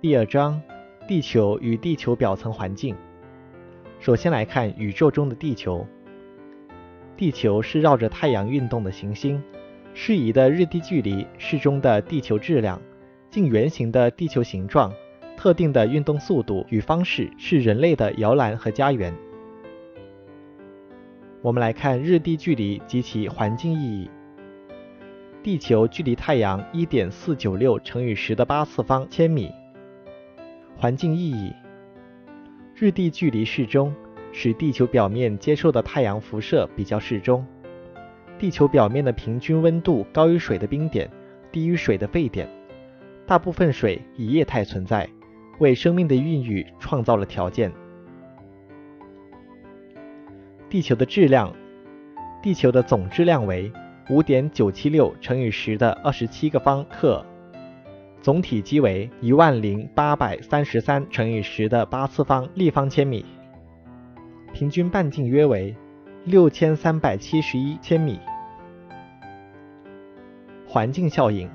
第二章，地球与地球表层环境。首先来看宇宙中的地球。地球是绕着太阳运动的行星，适宜的日地距离、适中的地球质量、近圆形的地球形状、特定的运动速度与方式，是人类的摇篮和家园。我们来看日地距离及其环境意义。地球距离太阳一点四九六乘以十的八次方千米。环境意义：日地距离适中，使地球表面接受的太阳辐射比较适中。地球表面的平均温度高于水的冰点，低于水的沸点。大部分水以液态存在，为生命的孕育创造了条件。地球的质量：地球的总质量为五点九七六乘以十的二十七个方克。总体积为一万零八百三十三乘以十的八次方立方千米，平均半径约为六千三百七十一千米。环境效应：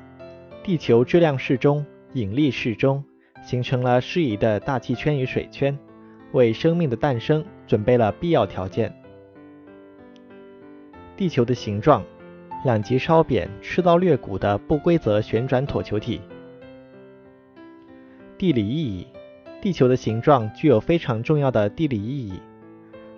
地球质量适中，引力适中，形成了适宜的大气圈与水圈，为生命的诞生准备了必要条件。地球的形状：两极稍扁、赤道略鼓的不规则旋转椭球体。地理意义：地球的形状具有非常重要的地理意义。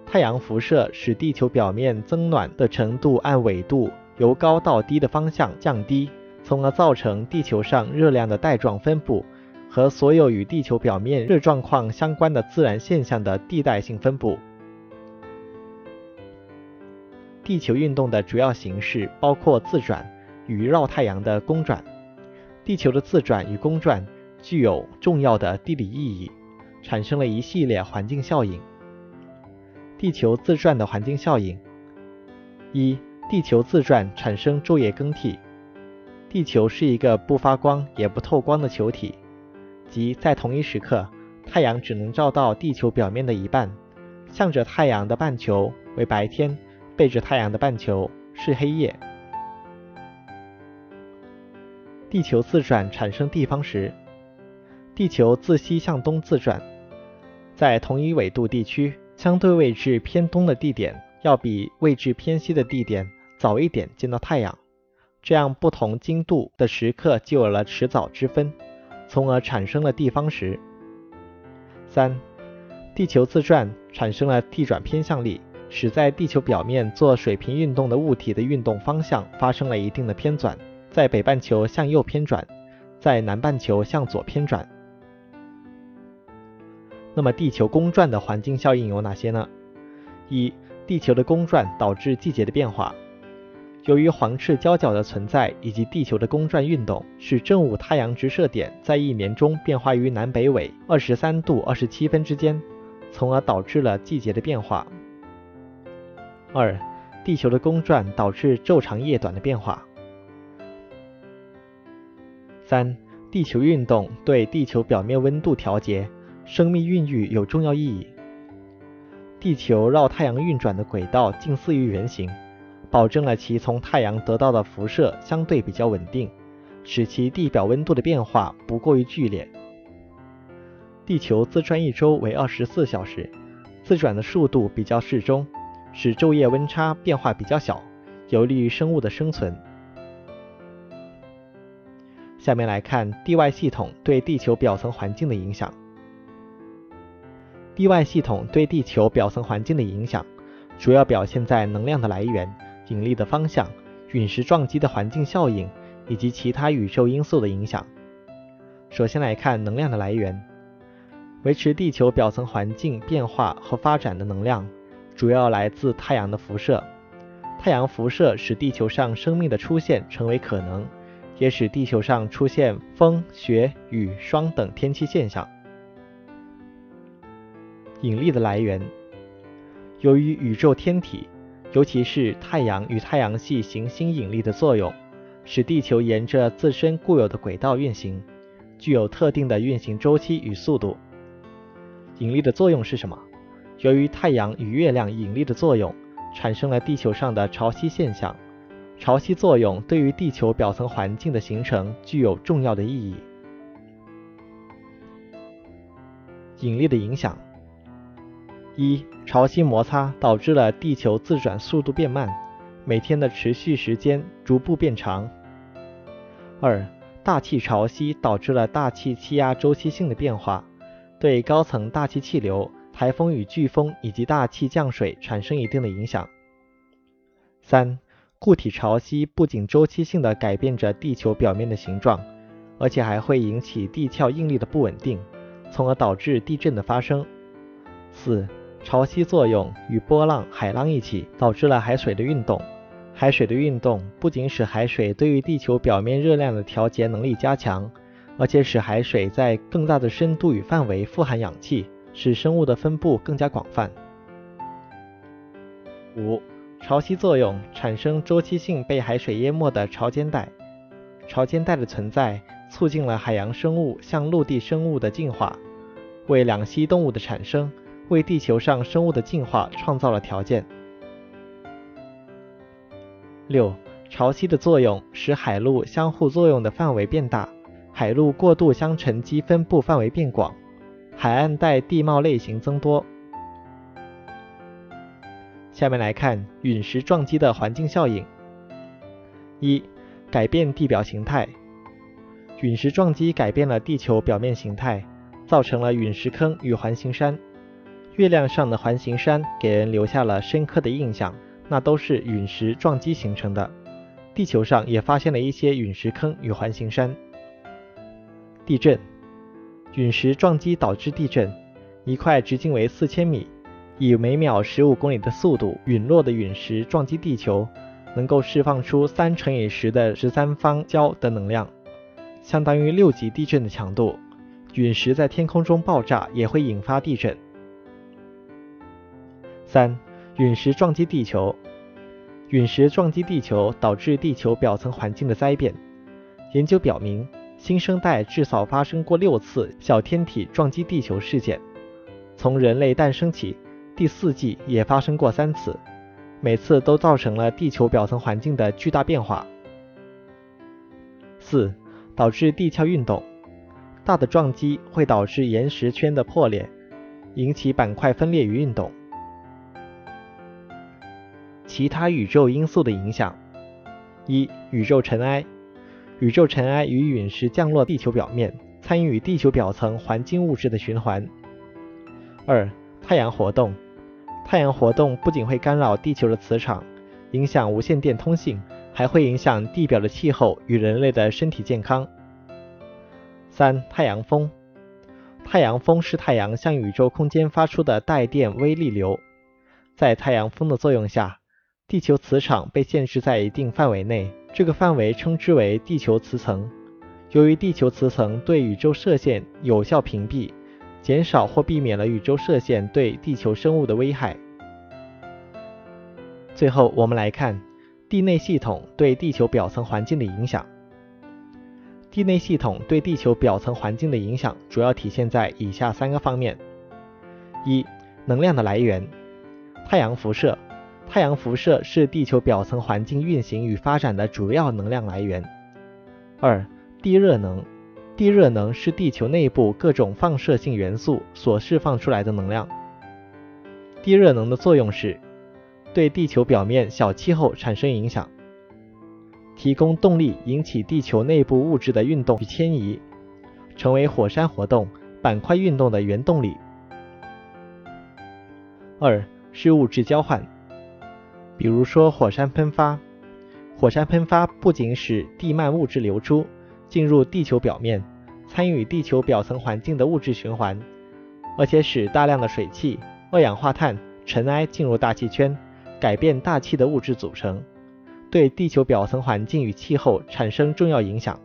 太阳辐射使地球表面增暖的程度按纬度由高到低的方向降低，从而造成地球上热量的带状分布和所有与地球表面热状况相关的自然现象的地带性分布。地球运动的主要形式包括自转与绕太阳的公转。地球的自转与公转。具有重要的地理意义，产生了一系列环境效应。地球自转的环境效应：一、地球自转产生昼夜更替。地球是一个不发光也不透光的球体，即在同一时刻，太阳只能照到地球表面的一半，向着太阳的半球为白天，背着太阳的半球是黑夜。地球自转产生地方时。地球自西向东自转，在同一纬度地区，相对位置偏东的地点要比位置偏西的地点早一点见到太阳，这样不同经度的时刻就有了迟早之分，从而产生了地方时。三、地球自转产生了地转偏向力，使在地球表面做水平运动的物体的运动方向发生了一定的偏转，在北半球向右偏转，在南半球向左偏转。那么，地球公转的环境效应有哪些呢？一、地球的公转导致季节的变化。由于黄赤交角的存在以及地球的公转运动，使正午太阳直射点在一年中变化于南北纬二十三度二十七分之间，从而导致了季节的变化。二、地球的公转导致昼长夜短的变化。三、地球运动对地球表面温度调节。生命孕育有重要意义。地球绕太阳运转的轨道近似于圆形，保证了其从太阳得到的辐射相对比较稳定，使其地表温度的变化不过于剧烈。地球自转一周为二十四小时，自转的速度比较适中，使昼夜温差变化比较小，有利于生物的生存。下面来看地外系统对地球表层环境的影响。地外系统对地球表层环境的影响，主要表现在能量的来源、引力的方向、陨石撞击的环境效应以及其他宇宙因素的影响。首先来看能量的来源，维持地球表层环境变化和发展的能量，主要来自太阳的辐射。太阳辐射使地球上生命的出现成为可能，也使地球上出现风、雪、雨、霜等天气现象。引力的来源，由于宇宙天体，尤其是太阳与太阳系行星引力的作用，使地球沿着自身固有的轨道运行，具有特定的运行周期与速度。引力的作用是什么？由于太阳与月亮引力的作用，产生了地球上的潮汐现象。潮汐作用对于地球表层环境的形成具有重要的意义。引力的影响：一、潮汐摩擦导致了地球自转速度变慢，每天的持续时间逐步变长；二、大气潮汐导致了大气气压周期性的变化，对高层大气气流、台风与飓风以及大气降水产生一定的影响；三、固体潮汐不仅周期性的改变着地球表面的形状，而且还会引起地壳应力的不稳定，从而导致地震的发生。四、潮汐作用与波浪、海浪一起，导致了海水的运动。海水的运动不仅使海水对于地球表面热量的调节能力加强，而且使海水在更大的深度与范围富含氧气，使生物的分布更加广泛。五、潮汐作用产生周期性被海水淹没的潮间带，潮间带的存在促进了海洋生物向陆地生物的进化，为两栖动物的产生，为地球上生物的进化创造了条件。六、潮汐的作用使海陆相互作用的范围变大，海陆过渡相沉积分布范围变广，海岸带地貌类型增多。下面来看陨石撞击的环境效应。一、改变地表形态。陨石撞击改变了地球表面形态，造成了陨石坑与环形山。月亮上的环形山给人留下了深刻的印象。那都是陨石撞击形成的。地球上也发现了一些陨石坑与环形山。地震，陨石撞击导致地震。一块直径为四千米、以每秒十五公里的速度陨落的陨石撞击地球，能够释放出三乘以十的十三方焦的能量，相当于六级地震的强度。陨石在天空中爆炸也会引发地震。三。陨石撞击地球，陨石撞击地球导致地球表层环境的灾变。研究表明，新生代至少发生过六次小天体撞击地球事件。从人类诞生起，第四纪也发生过三次，每次都造成了地球表层环境的巨大变化。四、导致地壳运动，大的撞击会导致岩石圈的破裂，引起板块分裂与运动。其他宇宙因素的影响：一、宇宙尘埃。宇宙尘埃与陨石降落地球表面，参与地球表层环境物质的循环。二、太阳活动。太阳活动不仅会干扰地球的磁场，影响无线电通信，还会影响地表的气候与人类的身体健康。三、太阳风。太阳风是太阳向宇宙空间发出的带电微粒流，在太阳风的作用下。地球磁场被限制在一定范围内，这个范围称之为地球磁层。由于地球磁层对宇宙射线有效屏蔽，减少或避免了宇宙射线对地球生物的危害。最后，我们来看地内系统对地球表层环境的影响。地内系统对地球表层环境的影响主要体现在以下三个方面：一、能量的来源，太阳辐射。太阳辐射是地球表层环境运行与发展的主要能量来源。二、地热能，地热能是地球内部各种放射性元素所释放出来的能量。地热能的作用是对地球表面小气候产生影响，提供动力引起地球内部物质的运动与迁移，成为火山活动、板块运动的原动力。二是物质交换。比如说火山喷发，火山喷发不仅使地幔物质流出，进入地球表面，参与地球表层环境的物质循环，而且使大量的水汽、二氧化碳、尘埃进入大气圈，改变大气的物质组成，对地球表层环境与气候产生重要影响。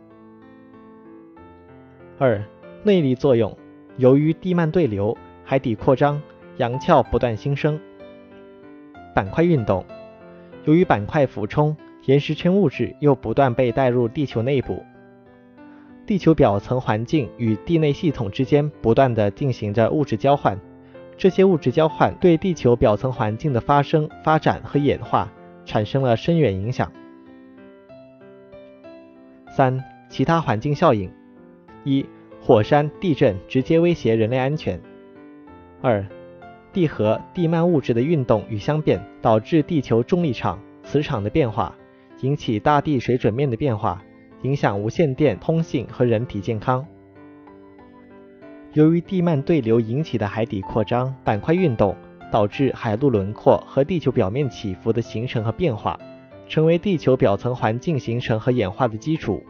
二、内力作用，由于地幔对流、海底扩张、洋壳不断新生，板块运动。由于板块俯冲，岩石圈物质又不断被带入地球内部，地球表层环境与地内系统之间不断的进行着物质交换，这些物质交换对地球表层环境的发生、发展和演化产生了深远影响。三、其他环境效应：一、火山地震直接威胁人类安全，二、地核地幔物质的运动与相变，导致地球重力场、磁场的变化，引起大地水准面的变化，影响无线电通信和人体健康。由于地幔对流引起的海底扩张、板块运动，导致海陆轮廓和地球表面起伏的形成和变化，成为地球表层环境形成和演化的基础。